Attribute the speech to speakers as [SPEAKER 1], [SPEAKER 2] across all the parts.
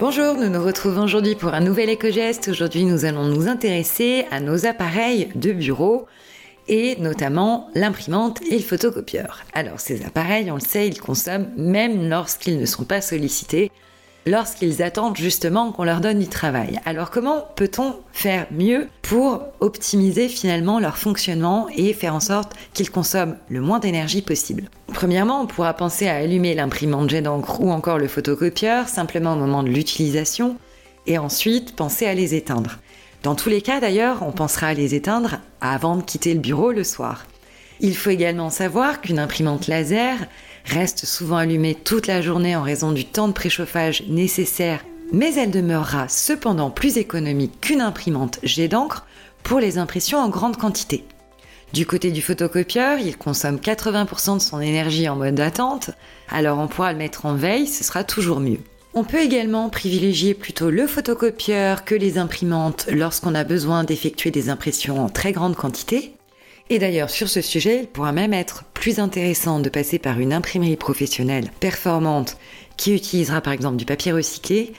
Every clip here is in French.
[SPEAKER 1] Bonjour, nous nous retrouvons aujourd'hui pour un nouvel éco-geste. Aujourd'hui, nous allons nous intéresser à nos appareils de bureau et notamment l'imprimante et le photocopieur. Alors, ces appareils, on le sait, ils consomment même lorsqu'ils ne sont pas sollicités, lorsqu'ils attendent justement qu'on leur donne du travail. Alors, comment peut-on faire mieux pour optimiser finalement leur fonctionnement et faire en sorte qu'ils consomment le moins d'énergie possible? Premièrement, on pourra penser à allumer l'imprimante jet d'encre ou encore le photocopieur simplement au moment de l'utilisation et ensuite penser à les éteindre. Dans tous les cas d'ailleurs, on pensera à les éteindre avant de quitter le bureau le soir. Il faut également savoir qu'une imprimante laser reste souvent allumée toute la journée en raison du temps de préchauffage nécessaire, mais elle demeurera cependant plus économique qu'une imprimante jet d'encre pour les impressions en grande quantité. Du côté du photocopieur, il consomme 80% de son énergie en mode d'attente, alors on pourra le mettre en veille, ce sera toujours mieux. On peut également privilégier plutôt le photocopieur que les imprimantes lorsqu'on a besoin d'effectuer des impressions en très grande quantité. Et d'ailleurs, sur ce sujet, il pourra même être plus intéressant de passer par une imprimerie professionnelle performante qui utilisera par exemple du papier recyclé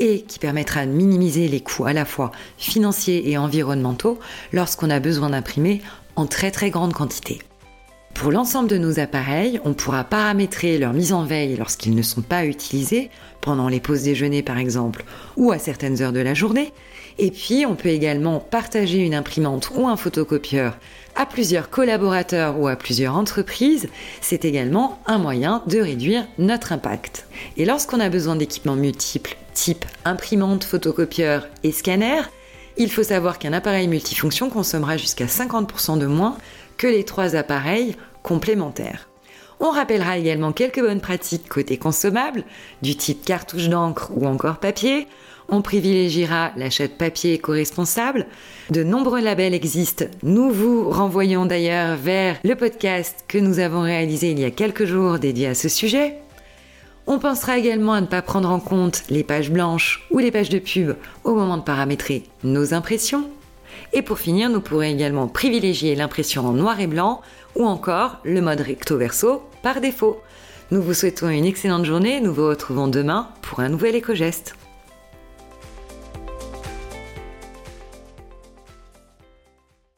[SPEAKER 1] et qui permettra de minimiser les coûts à la fois financiers et environnementaux lorsqu'on a besoin d'imprimer en très très grande quantité. Pour l'ensemble de nos appareils, on pourra paramétrer leur mise en veille lorsqu'ils ne sont pas utilisés, pendant les pauses déjeuner par exemple, ou à certaines heures de la journée. Et puis, on peut également partager une imprimante ou un photocopieur à plusieurs collaborateurs ou à plusieurs entreprises. C'est également un moyen de réduire notre impact. Et lorsqu'on a besoin d'équipements multiples, type imprimante, photocopieur et scanner, il faut savoir qu'un appareil multifonction consommera jusqu'à 50% de moins que les trois appareils complémentaires. On rappellera également quelques bonnes pratiques côté consommable, du type cartouche d'encre ou encore papier. On privilégiera l'achat de papier éco-responsable. De nombreux labels existent. Nous vous renvoyons d'ailleurs vers le podcast que nous avons réalisé il y a quelques jours dédié à ce sujet. On pensera également à ne pas prendre en compte les pages blanches ou les pages de pub au moment de paramétrer nos impressions. Et pour finir, nous pourrons également privilégier l'impression en noir et blanc ou encore le mode recto verso par défaut. Nous vous souhaitons une excellente journée, nous vous retrouvons demain pour un nouvel éco-geste.